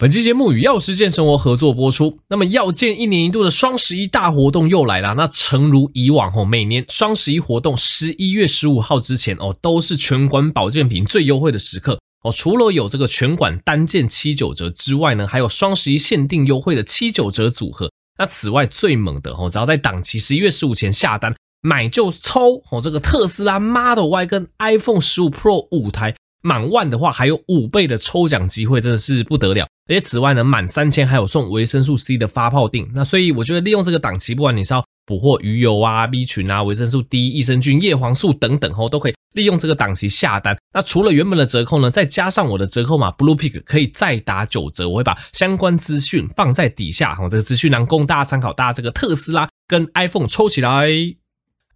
本期节目与药师健生活合作播出。那么，药健一年一度的双十一大活动又来了。那诚如以往吼，每年双十一活动十一月十五号之前哦，都是全馆保健品最优惠的时刻哦。除了有这个全馆单件七九折之外呢，还有双十一限定优惠的七九折组合。那此外最猛的哦，只要在档期十一月十五前下单买就抽哦，这个特斯拉 Model Y 跟 iPhone 十五 Pro 五台。满万的话，还有五倍的抽奖机会，真的是不得了。而且此外呢，满三千还有送维生素 C 的发泡錠。那所以我觉得利用这个档期，不管你是要补货鱼油啊、B 群啊、维生素 D、益生菌、叶黄素等等哦，都可以利用这个档期下单。那除了原本的折扣呢，再加上我的折扣码 Blue Pick 可以再打九折。我会把相关资讯放在底下哈，这个资讯栏供大家参考。大家这个特斯拉跟 iPhone 抽起来。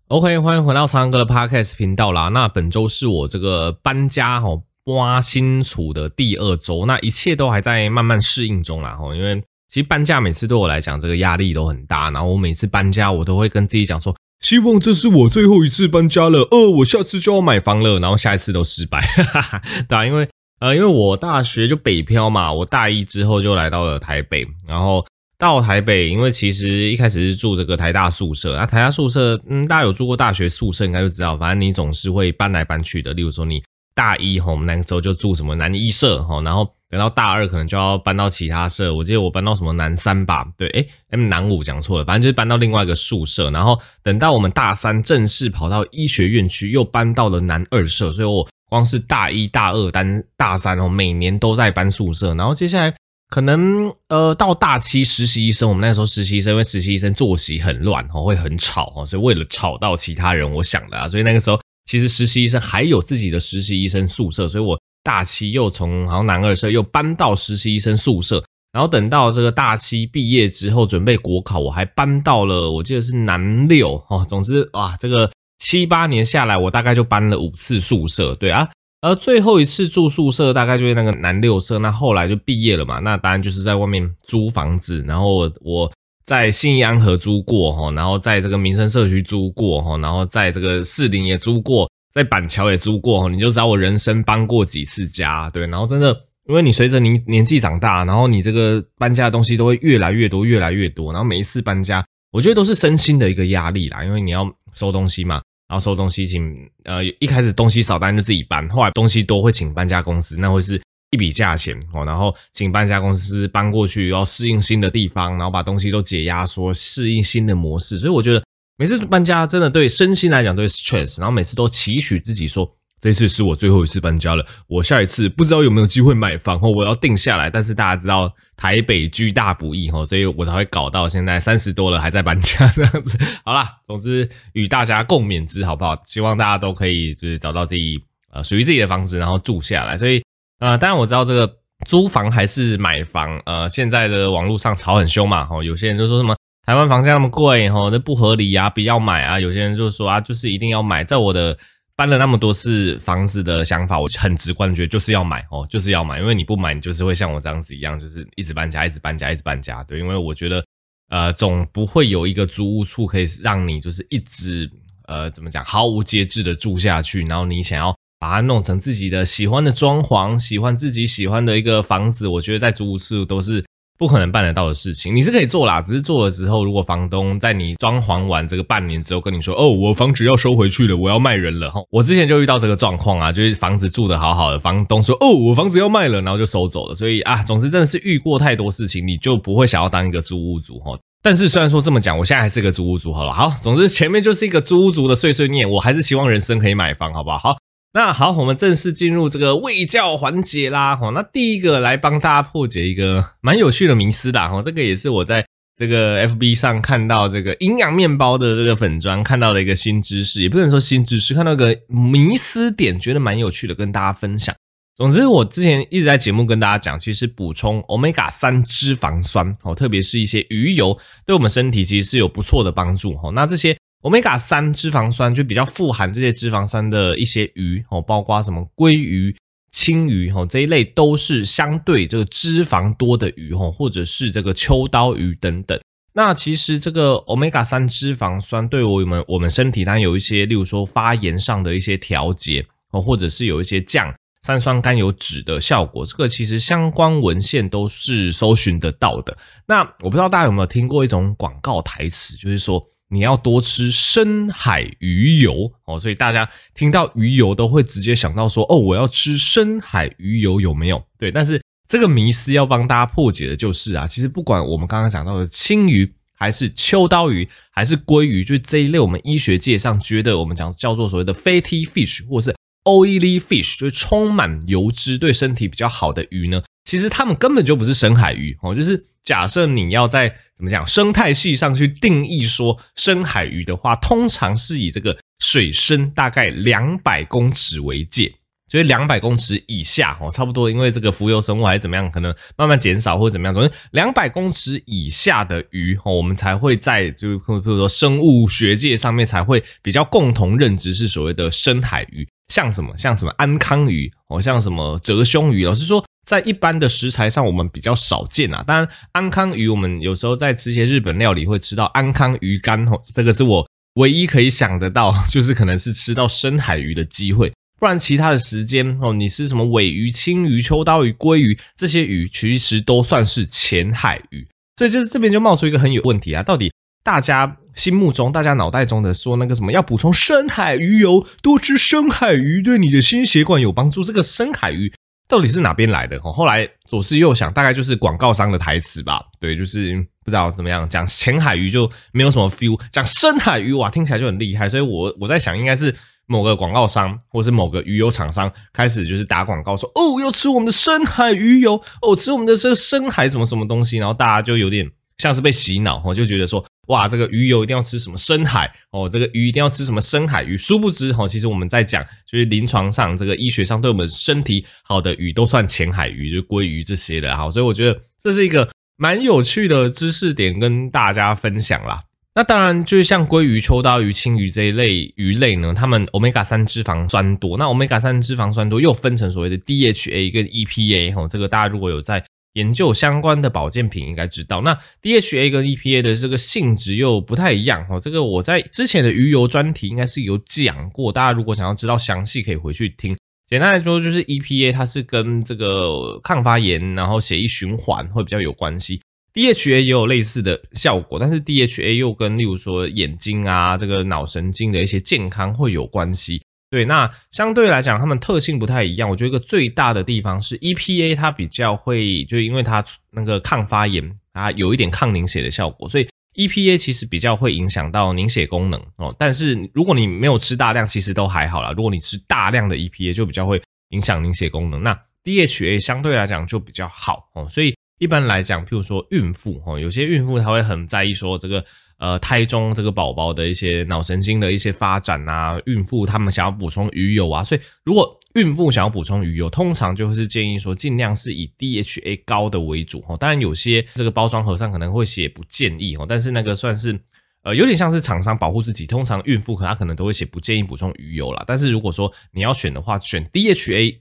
OK，欢迎回到苍蓝鸽的 Podcast 频道啦。那本周是我这个搬家哈，挖新厝的第二周，那一切都还在慢慢适应中啦哈。因为其实搬家每次对我来讲，这个压力都很大。然后我每次搬家，我都会跟自己讲说，希望这是我最后一次搬家了，呃，我下次就要买房了。然后下一次都失败，哈 哈哈。对啊，因为呃，因为我大学就北漂嘛，我大一之后就来到了台北，然后。到台北，因为其实一开始是住这个台大宿舍，那台大宿舍，嗯，大家有住过大学宿舍，应该就知道，反正你总是会搬来搬去的。例如说，你大一吼，我们那个时候就住什么南一舍吼，然后等到大二可能就要搬到其他舍。我记得我搬到什么南三吧，对，诶，M 南五讲错了，反正就是搬到另外一个宿舍。然后等到我们大三正式跑到医学院区，又搬到了南二舍。所以我光是大一大二单大三哦，每年都在搬宿舍。然后接下来。可能呃到大七实习医生，我们那时候实习医生，因为实习医生作息很乱哦，会很吵哦，所以为了吵到其他人，我想的啊，所以那个时候其实实习医生还有自己的实习医生宿舍，所以我大七又从好像南二舍又搬到实习医生宿舍，然后等到这个大七毕业之后准备国考，我还搬到了我记得是南六哦，总之哇，这个七八年下来，我大概就搬了五次宿舍，对啊。而最后一次住宿舍大概就是那个南六舍，那后来就毕业了嘛，那当然就是在外面租房子，然后我在信义安和租过哈，然后在这个民生社区租过哈，然后在这个士林也租过，在板桥也租过，你就知道我人生搬过几次家，对，然后真的，因为你随着你年纪长大，然后你这个搬家的东西都会越来越多，越来越多，然后每一次搬家，我觉得都是身心的一个压力啦，因为你要收东西嘛。然后收东西请呃一开始东西少，单就自己搬，后来东西多会请搬家公司，那会是一笔价钱哦。然后请搬家公司搬过去，要适应新的地方，然后把东西都解压缩，适应新的模式。所以我觉得每次搬家真的对身心来讲都是 stress，然后每次都期许自己说。这次是我最后一次搬家了，我下一次不知道有没有机会买房哦，我要定下来。但是大家知道台北居大不易哦，所以我才会搞到现在 三十多了还在搬家这样子。好啦，总之与大家共勉之，好不好？希望大家都可以就是找到自己呃属于自己的房子，然后住下来。所以呃，当然我知道这个租房还是买房，呃，现在的网络上吵很凶嘛，哦，有些人就说什么台湾房价那么贵，吼，这不合理啊，不要买啊。有些人就说啊，就是一定要买，在我的。搬了那么多次房子的想法，我很直观觉得就是要买哦，就是要买，因为你不买，你就是会像我这样子一样，就是一直搬家，一直搬家，一直搬家。对，因为我觉得，呃，总不会有一个租屋处可以让你就是一直呃怎么讲毫无节制的住下去，然后你想要把它弄成自己的喜欢的装潢，喜欢自己喜欢的一个房子，我觉得在租屋处都是。不可能办得到的事情，你是可以做啦，只是做了之后，如果房东在你装潢完这个半年之后跟你说，哦，我房子要收回去了，我要卖人了，哈，我之前就遇到这个状况啊，就是房子住得好好的，房东说，哦，我房子要卖了，然后就收走了，所以啊，总之真的是遇过太多事情，你就不会想要当一个租屋族哈。但是虽然说这么讲，我现在还是个租屋族，好了，好，总之前面就是一个租屋族的碎碎念，我还是希望人生可以买房，好不好？好。那好，我们正式进入这个卫教环节啦。哈，那第一个来帮大家破解一个蛮有趣的迷思啦。哈，这个也是我在这个 FB 上看到这个营养面包的这个粉砖看到的一个新知识，也不能说新知识，看到个迷思点，觉得蛮有趣的，跟大家分享。总之，我之前一直在节目跟大家讲，其实补充 Omega 三脂肪酸哦，特别是一些鱼油，对我们身体其实是有不错的帮助哦。那这些 Omega 三脂肪酸就比较富含这些脂肪酸的一些鱼哦，包括什么鲑鱼、青鱼哦这一类，都是相对这个脂肪多的鱼哦，或者是这个秋刀鱼等等。那其实这个 Omega 三脂肪酸对我们我们身体当有一些，例如说发炎上的一些调节哦，或者是有一些降。三酸甘油酯的效果，这个其实相关文献都是搜寻得到的。那我不知道大家有没有听过一种广告台词，就是说你要多吃深海鱼油哦，所以大家听到鱼油都会直接想到说哦，我要吃深海鱼油有没有？对，但是这个迷思要帮大家破解的就是啊，其实不管我们刚刚讲到的青鱼，还是秋刀鱼，还是鲑鱼，就这一类我们医学界上觉得我们讲叫做所谓的 fatty fish，或是 Oily fish 就是充满油脂，对身体比较好的鱼呢，其实它们根本就不是深海鱼哦。就是假设你要在怎么讲生态系上去定义说深海鱼的话，通常是以这个水深大概两百公尺为界，所以两百公尺以下哦，差不多，因为这个浮游生物还是怎么样，可能慢慢减少或者怎么样，总之两百公尺以下的鱼哦，我们才会在就比如说生物学界上面才会比较共同认知是所谓的深海鱼。像什么像什么安康鱼哦，像什么折胸鱼，老实说，在一般的食材上我们比较少见啊。当然，安康鱼我们有时候在吃一些日本料理会吃到安康鱼干哦，这个是我唯一可以想得到，就是可能是吃到深海鱼的机会。不然其他的时间哦，你吃什么尾鱼、青鱼、秋刀鱼、鲑鱼这些鱼，其实都算是浅海鱼。所以就是这边就冒出一个很有问题啊，到底？大家心目中、大家脑袋中的说那个什么要补充深海鱼油，多吃深海鱼对你的心血管有帮助。这个深海鱼到底是哪边来的？后来左思右想，大概就是广告商的台词吧。对，就是不知道怎么样讲浅海鱼就没有什么 feel，讲深海鱼哇，听起来就很厉害。所以我我在想，应该是某个广告商或是某个鱼油厂商开始就是打广告说哦，要吃我们的深海鱼油哦，吃我们的这个深海什么什么东西，然后大家就有点像是被洗脑，我就觉得说。哇，这个鱼油一定要吃什么深海哦，这个鱼一定要吃什么深海鱼。殊不知哈，其实我们在讲，就是临床上这个医学上对我们身体好的鱼都算浅海鱼，就鲑鱼这些的哈。所以我觉得这是一个蛮有趣的知识点，跟大家分享啦。那当然，就是像鲑鱼、秋刀鱼、青鱼这一类鱼类呢，它们 Omega 三脂肪酸多。那 Omega 三脂肪酸多又分成所谓的 DHA 跟 EPA 哈，这个大家如果有在。研究相关的保健品应该知道，那 DHA 跟 EPA 的这个性质又不太一样哦。这个我在之前的鱼油专题应该是有讲过，大家如果想要知道详细，可以回去听。简单来说，就是 EPA 它是跟这个抗发炎，然后血液循环会比较有关系。DHA 也有类似的效果，但是 DHA 又跟例如说眼睛啊，这个脑神经的一些健康会有关系。对，那相对来讲，它们特性不太一样。我觉得一个最大的地方是 EPA，它比较会，就因为它那个抗发炎，它有一点抗凝血的效果，所以 EPA 其实比较会影响到凝血功能哦。但是如果你没有吃大量，其实都还好啦。如果你吃大量的 EPA，就比较会影响凝血功能。那 DHA 相对来讲就比较好哦。所以一般来讲，譬如说孕妇哦，有些孕妇她会很在意说这个。呃，胎中这个宝宝的一些脑神经的一些发展啊，孕妇他们想要补充鱼油啊，所以如果孕妇想要补充鱼油，通常就会是建议说尽量是以 DHA 高的为主哦。当然有些这个包装盒上可能会写不建议哦，但是那个算是呃有点像是厂商保护自己。通常孕妇可她可能都会写不建议补充鱼油啦，但是如果说你要选的话，选 DHA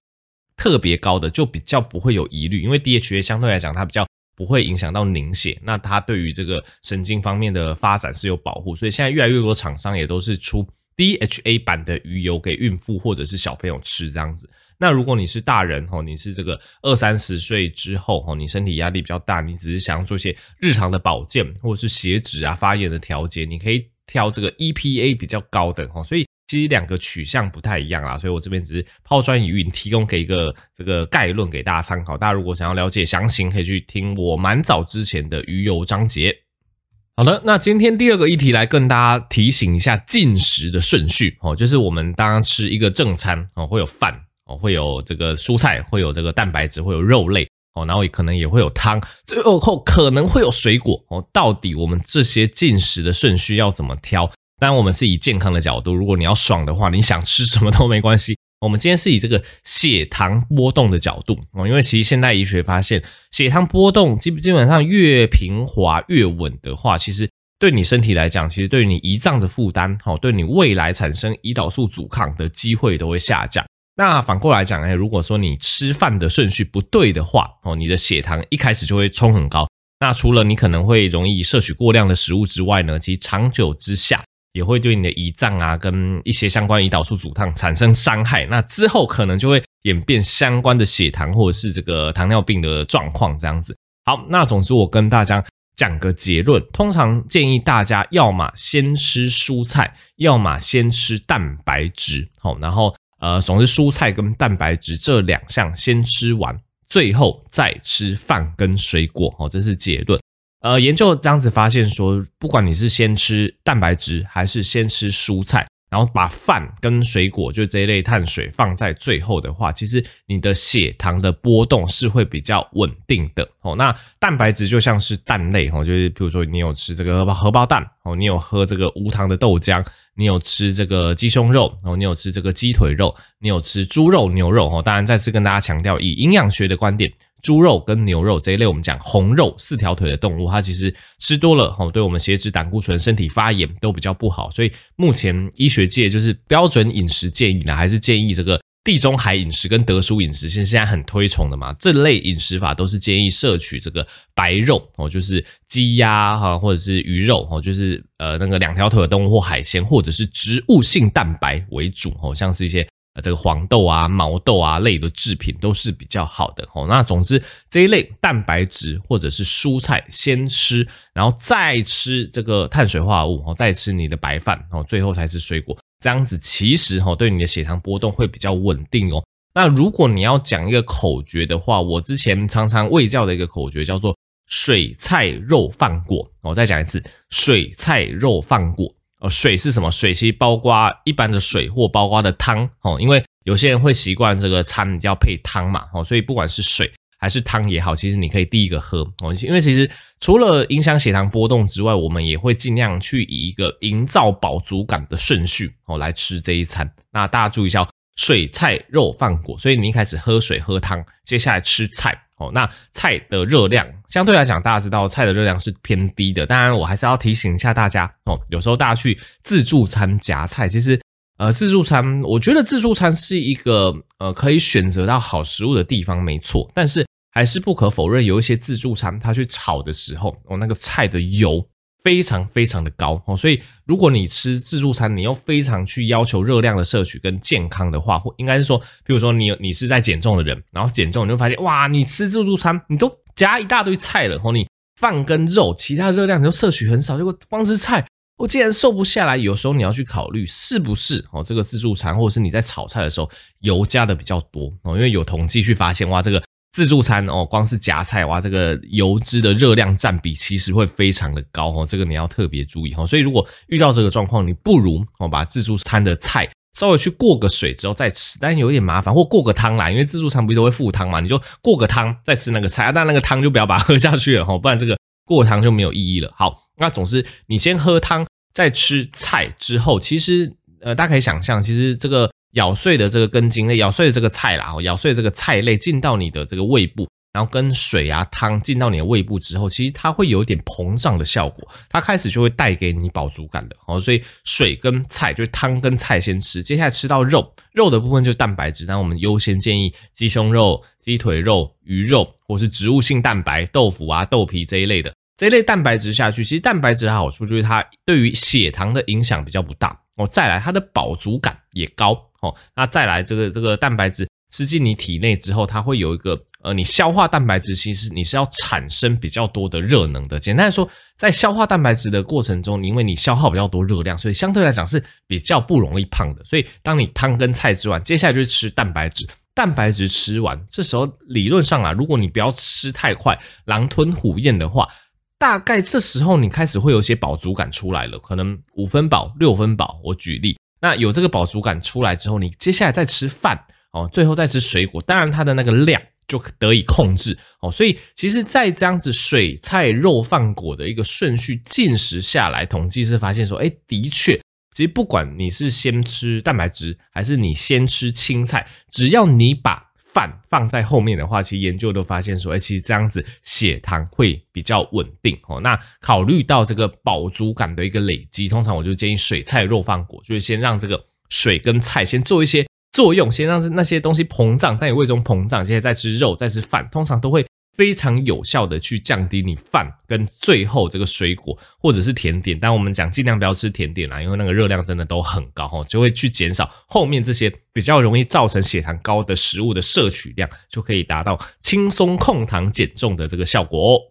特别高的就比较不会有疑虑，因为 DHA 相对来讲它比较。不会影响到凝血，那它对于这个神经方面的发展是有保护，所以现在越来越多厂商也都是出 DHA 版的鱼油给孕妇或者是小朋友吃这样子。那如果你是大人哦，你是这个二三十岁之后哦，你身体压力比较大，你只是想要做一些日常的保健或者是血脂啊、发炎的调节，你可以挑这个 EPA 比较高的哦，所以。其实两个取向不太一样啦，所以我这边只是抛砖引玉，提供给一个这个概论给大家参考。大家如果想要了解详情，可以去听我蛮早之前的鱼油章节。好的，那今天第二个议题来跟大家提醒一下进食的顺序哦，就是我们当吃一个正餐哦，会有饭哦，会有这个蔬菜，会有这个蛋白质，会有肉类哦，然后也可能也会有汤，最后可能会有水果哦。到底我们这些进食的顺序要怎么挑？当然，我们是以健康的角度。如果你要爽的话，你想吃什么都没关系 我们今天是以这个血糖波动的角度哦，因为其实现代医学发现，血糖波动基基本上越平滑越稳的话，其实对你身体来讲，其实对于你胰脏的负担，哦，对你未来产生胰岛素阻抗的机会都会下降。那反过来讲，哎，如果说你吃饭的顺序不对的话，哦，你的血糖一开始就会冲很高。那除了你可能会容易摄取过量的食物之外呢，其实长久之下也会对你的胰脏啊跟一些相关胰岛素阻抗产生伤害。那之后可能就会演变相关的血糖或者是这个糖尿病的状况这样子。好，那总之我跟大家讲个结论，通常建议大家要么先吃蔬菜，要么先吃蛋白质。好，然后。呃，总之蔬菜跟蛋白质这两项先吃完，最后再吃饭跟水果，哦，这是结论。呃，研究这样子发现说，不管你是先吃蛋白质还是先吃蔬菜，然后把饭跟水果就这一类碳水放在最后的话，其实你的血糖的波动是会比较稳定的。哦，那蛋白质就像是蛋类，哦，就是比如说你有吃这个荷包蛋，哦，你有喝这个无糖的豆浆。你有吃这个鸡胸肉哦，你有吃这个鸡腿肉，你有吃猪肉、牛肉哦。当然，再次跟大家强调，以营养学的观点，猪肉跟牛肉这一类，我们讲红肉四条腿的动物，它其实吃多了哦，对我们血脂、胆固醇、身体发炎都比较不好。所以目前医学界就是标准饮食建议呢，还是建议这个。地中海饮食跟德叔饮食现现在很推崇的嘛，这类饮食法都是建议摄取这个白肉哦，就是鸡鸭哈，或者是鱼肉哦，就是呃那个两条腿的动物或海鲜，或者是植物性蛋白为主哦，像是一些呃这个黄豆啊、毛豆啊类的制品都是比较好的哦。那总之这一类蛋白质或者是蔬菜先吃，然后再吃这个碳水化合物哦，再吃你的白饭哦，最后才吃水果。这样子其实哈，对你的血糖波动会比较稳定哦。那如果你要讲一个口诀的话，我之前常常卫教的一个口诀叫做“水菜肉饭果”。我再讲一次，“水菜肉饭果”。哦，水是什么？水其实包括一般的水或包括的汤哦，因为有些人会习惯这个餐要配汤嘛哦，所以不管是水。还是汤也好，其实你可以第一个喝哦，因为其实除了影响血糖波动之外，我们也会尽量去以一个营造饱足感的顺序哦来吃这一餐。那大家注意一下，哦水菜肉饭果，所以你一开始喝水喝汤，接下来吃菜哦。那菜的热量相对来讲，大家知道菜的热量是偏低的。当然，我还是要提醒一下大家哦，有时候大家去自助餐夹菜，其实呃自助餐，我觉得自助餐是一个呃可以选择到好食物的地方，没错，但是。还是不可否认，有一些自助餐，它去炒的时候，哦，那个菜的油非常非常的高哦，所以如果你吃自助餐，你又非常去要求热量的摄取跟健康的话，或应该是说，比如说你你是在减重的人，然后减重你就发现，哇，你吃自助餐，你都夹一大堆菜了，哦，你饭跟肉，其他热量你都摄取很少，结果光吃菜，我竟然瘦不下来。有时候你要去考虑是不是哦，这个自助餐或者是你在炒菜的时候油加的比较多哦，因为有统计去发现，哇，这个。自助餐哦，光是夹菜哇，这个油脂的热量占比其实会非常的高哦，这个你要特别注意哦。所以如果遇到这个状况，你不如哦把自助餐的菜稍微去过个水之后再吃，但有点麻烦，或过个汤啦，因为自助餐不是都会附汤嘛，你就过个汤再吃那个菜，但那个汤就不要把它喝下去了哦，不然这个过汤就没有意义了。好，那总之你先喝汤再吃菜之后，其实呃大家可以想象，其实这个。咬碎的这个根茎类，咬碎的这个菜啦，咬碎的这个菜类进到你的这个胃部，然后跟水啊汤进到你的胃部之后，其实它会有点膨胀的效果，它开始就会带给你饱足感的哦。所以水跟菜就是汤跟菜先吃，接下来吃到肉，肉的部分就是蛋白质，那我们优先建议鸡胸肉、鸡腿肉、鱼肉或是植物性蛋白、豆腐啊、豆皮这一类的这一类蛋白质下去，其实蛋白质的好处就是它对于血糖的影响比较不大哦。再来，它的饱足感也高。哦，那再来这个这个蛋白质吃进你体内之后，它会有一个呃，你消化蛋白质，其实你是要产生比较多的热能的。简单来说，在消化蛋白质的过程中，因为你消耗比较多热量，所以相对来讲是比较不容易胖的。所以当你汤跟菜吃完，接下来就是吃蛋白质。蛋白质吃完，这时候理论上啊，如果你不要吃太快，狼吞虎咽的话，大概这时候你开始会有些饱足感出来了，可能五分饱、六分饱。我举例。那有这个饱足感出来之后，你接下来再吃饭哦，最后再吃水果，当然它的那个量就得以控制哦。所以其实，在这样子水菜肉饭果的一个顺序进食下来，统计是发现说，哎，的确其实不管你是先吃蛋白质，还是你先吃青菜，只要你把饭放在后面的话，其实研究都发现说，哎，其实这样子血糖会比较稳定哦。那考虑到这个饱足感的一个累积，通常我就建议水菜肉放果，就是先让这个水跟菜先做一些作用，先让那些东西膨胀，在你胃中膨胀，接着再吃肉，再吃饭，通常都会。非常有效的去降低你饭跟最后这个水果或者是甜点，但我们讲尽量不要吃甜点啦，因为那个热量真的都很高哦，就会去减少后面这些比较容易造成血糖高的食物的摄取量，就可以达到轻松控糖减重的这个效果哦。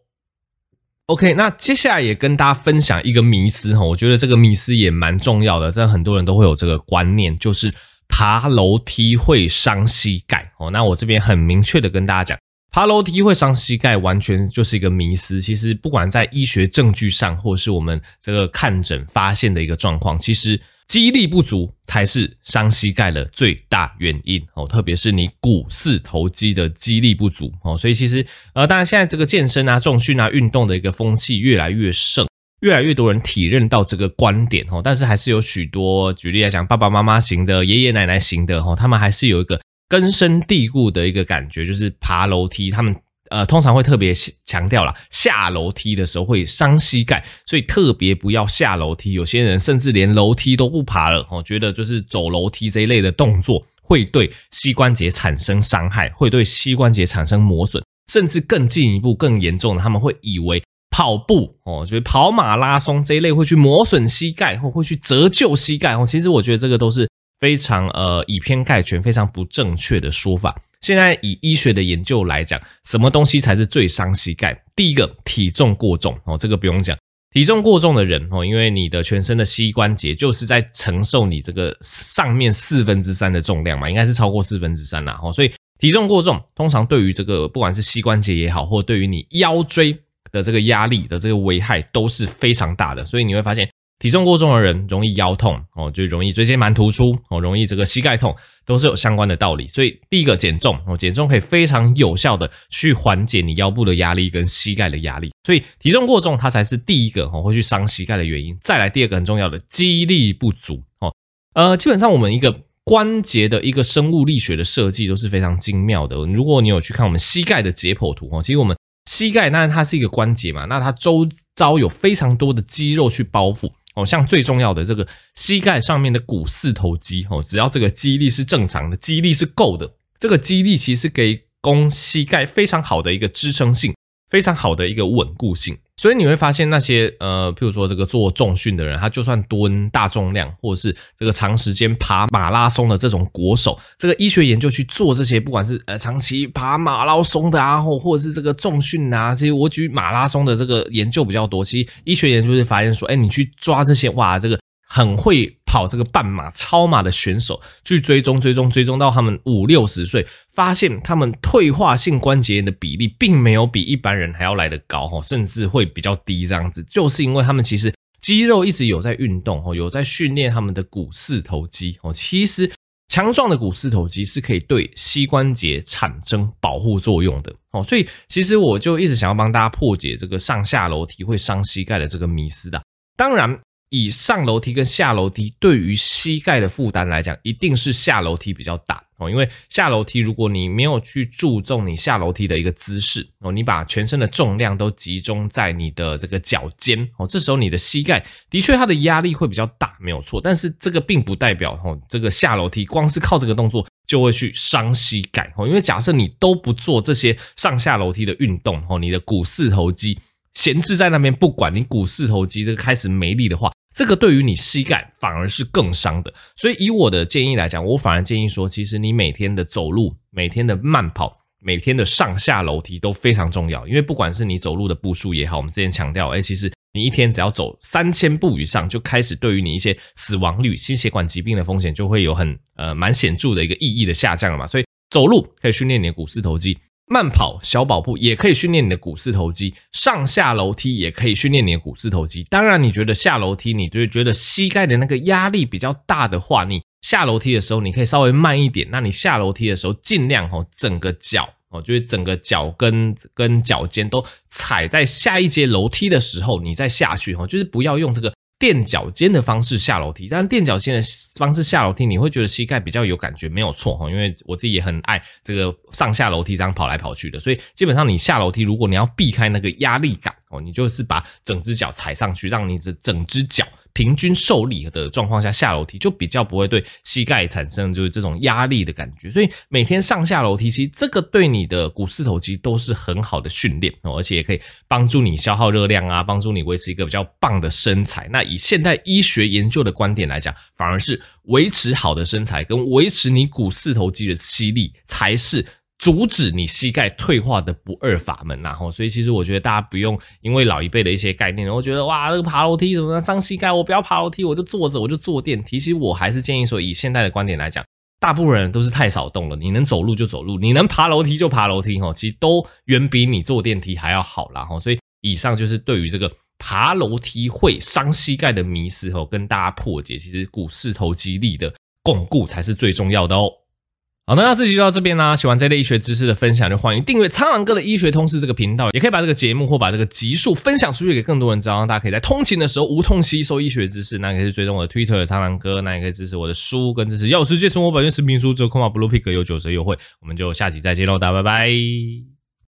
OK，那接下来也跟大家分享一个迷思哈，我觉得这个迷思也蛮重要的，这很多人都会有这个观念，就是爬楼梯会伤膝盖哦。那我这边很明确的跟大家讲。爬楼梯会伤膝盖，完全就是一个迷思。其实，不管在医学证据上，或是我们这个看诊发现的一个状况，其实肌力不足才是伤膝盖的最大原因哦。特别是你股四头肌的肌力不足哦。所以，其实呃，当然现在这个健身啊、重训啊、运动的一个风气越来越盛，越来越多人体认到这个观点哦。但是，还是有许多举例来讲，爸爸妈妈型的、爷爷奶奶型的哦，他们还是有一个。根深蒂固的一个感觉就是爬楼梯，他们呃通常会特别强调啦，下楼梯的时候会伤膝盖，所以特别不要下楼梯。有些人甚至连楼梯都不爬了，哦觉得就是走楼梯这一类的动作会对膝关节产生伤害，会对膝关节产生磨损，甚至更进一步更严重的，他们会以为跑步哦，就是跑马拉松这一类会去磨损膝盖或会去折旧膝盖哦。其实我觉得这个都是。非常呃以偏概全，非常不正确的说法。现在以医学的研究来讲，什么东西才是最伤膝盖？第一个，体重过重哦，这个不用讲。体重过重的人哦，因为你的全身的膝关节就是在承受你这个上面四分之三的重量嘛，应该是超过四分之三啦。哦，所以体重过重，通常对于这个不管是膝关节也好，或对于你腰椎的这个压力的这个危害都是非常大的。所以你会发现。体重过重的人容易腰痛哦，就容易椎间盘突出哦，容易这个膝盖痛，都是有相关的道理。所以第一个减重哦，减重可以非常有效的去缓解你腰部的压力跟膝盖的压力。所以体重过重它才是第一个哦会去伤膝盖的原因。再来第二个很重要的肌力不足哦，呃，基本上我们一个关节的一个生物力学的设计都是非常精妙的。如果你有去看我们膝盖的解剖图哦，其实我们膝盖当然它是一个关节嘛，那它周遭有非常多的肌肉去包覆。哦，像最重要的这个膝盖上面的股四头肌哦，只要这个肌力是正常的，肌力是够的，这个肌力其实给供膝盖非常好的一个支撑性，非常好的一个稳固性。所以你会发现那些呃，譬如说这个做重训的人，他就算蹲大重量，或者是这个长时间爬马拉松的这种国手，这个医学研究去做这些，不管是呃长期爬马拉松的啊，或或者是这个重训啊，这些我举马拉松的这个研究比较多。其实医学研究是发现说，哎，你去抓这些哇，这个。很会跑这个半马、超马的选手，去追踪、追踪、追踪到他们五六十岁，发现他们退化性关节炎的比例并没有比一般人还要来得高哈，甚至会比较低。这样子，就是因为他们其实肌肉一直有在运动，有在训练他们的股四头肌。哦，其实强壮的股四头肌是可以对膝关节产生保护作用的。哦，所以其实我就一直想要帮大家破解这个上下楼梯会伤膝盖的这个迷思的。当然。以上楼梯跟下楼梯对于膝盖的负担来讲，一定是下楼梯比较大哦。因为下楼梯，如果你没有去注重你下楼梯的一个姿势哦，你把全身的重量都集中在你的这个脚尖哦，这时候你的膝盖的确它的压力会比较大，没有错。但是这个并不代表哦，这个下楼梯光是靠这个动作就会去伤膝盖哦。因为假设你都不做这些上下楼梯的运动哦，你的股四头肌闲置在那边，不管你股四头肌这个开始没力的话。这个对于你膝盖反而是更伤的，所以以我的建议来讲，我反而建议说，其实你每天的走路、每天的慢跑、每天的上下楼梯都非常重要，因为不管是你走路的步数也好，我们之前强调，哎，其实你一天只要走三千步以上，就开始对于你一些死亡率、心血管疾病的风险就会有很呃蛮显著的一个意义的下降了嘛，所以走路可以训练你的股四头肌。慢跑、小跑步也可以训练你的股四头肌，上下楼梯也可以训练你的股四头肌。当然，你觉得下楼梯，你就觉得膝盖的那个压力比较大的话，你下楼梯的时候，你可以稍微慢一点。那你下楼梯的时候，尽量哦，整个脚哦，就是整个脚跟跟脚尖都踩在下一阶楼梯的时候，你再下去哦，就是不要用这个垫脚尖的方式下楼梯。但是垫脚尖的方式下楼梯，你会觉得膝盖比较有感觉，没有错哈。因为我自己也很爱这个上下楼梯这样跑来跑去的，所以基本上你下楼梯，如果你要避开那个压力感哦，你就是把整只脚踩上去，让你的整只脚。平均受力的状况下下楼梯，就比较不会对膝盖产生就是这种压力的感觉。所以每天上下楼梯，其实这个对你的股四头肌都是很好的训练哦，而且也可以帮助你消耗热量啊，帮助你维持一个比较棒的身材。那以现代医学研究的观点来讲，反而是维持好的身材跟维持你股四头肌的吸力才是。阻止你膝盖退化的不二法门，然后，所以其实我觉得大家不用因为老一辈的一些概念，然后觉得哇，这个爬楼梯什么的伤膝盖，我不要爬楼梯，我就坐着，我就坐电梯。其实我还是建议说，以现在的观点来讲，大部分人都是太少动了，你能走路就走路，你能爬楼梯就爬楼梯，哈，其实都远比你坐电梯还要好啦。哈。所以以上就是对于这个爬楼梯会伤膝盖的迷思，吼，跟大家破解，其实股四头肌力的巩固才是最重要的哦。好，那这期就到这边啦。喜欢这类医学知识的分享，就欢迎订阅苍狼哥的医学通识这个频道，也可以把这个节目或把这个集数分享出去给更多人知道，让大家可以在通勤的时候无痛吸收医学知识。那也可以追踪我的 Twitter 苍狼哥，那也可以支持我的书跟支持药师界生活百卷视频书，只有空马 Blue Pick 有九折优惠。我们就下集再见喽，大家拜拜。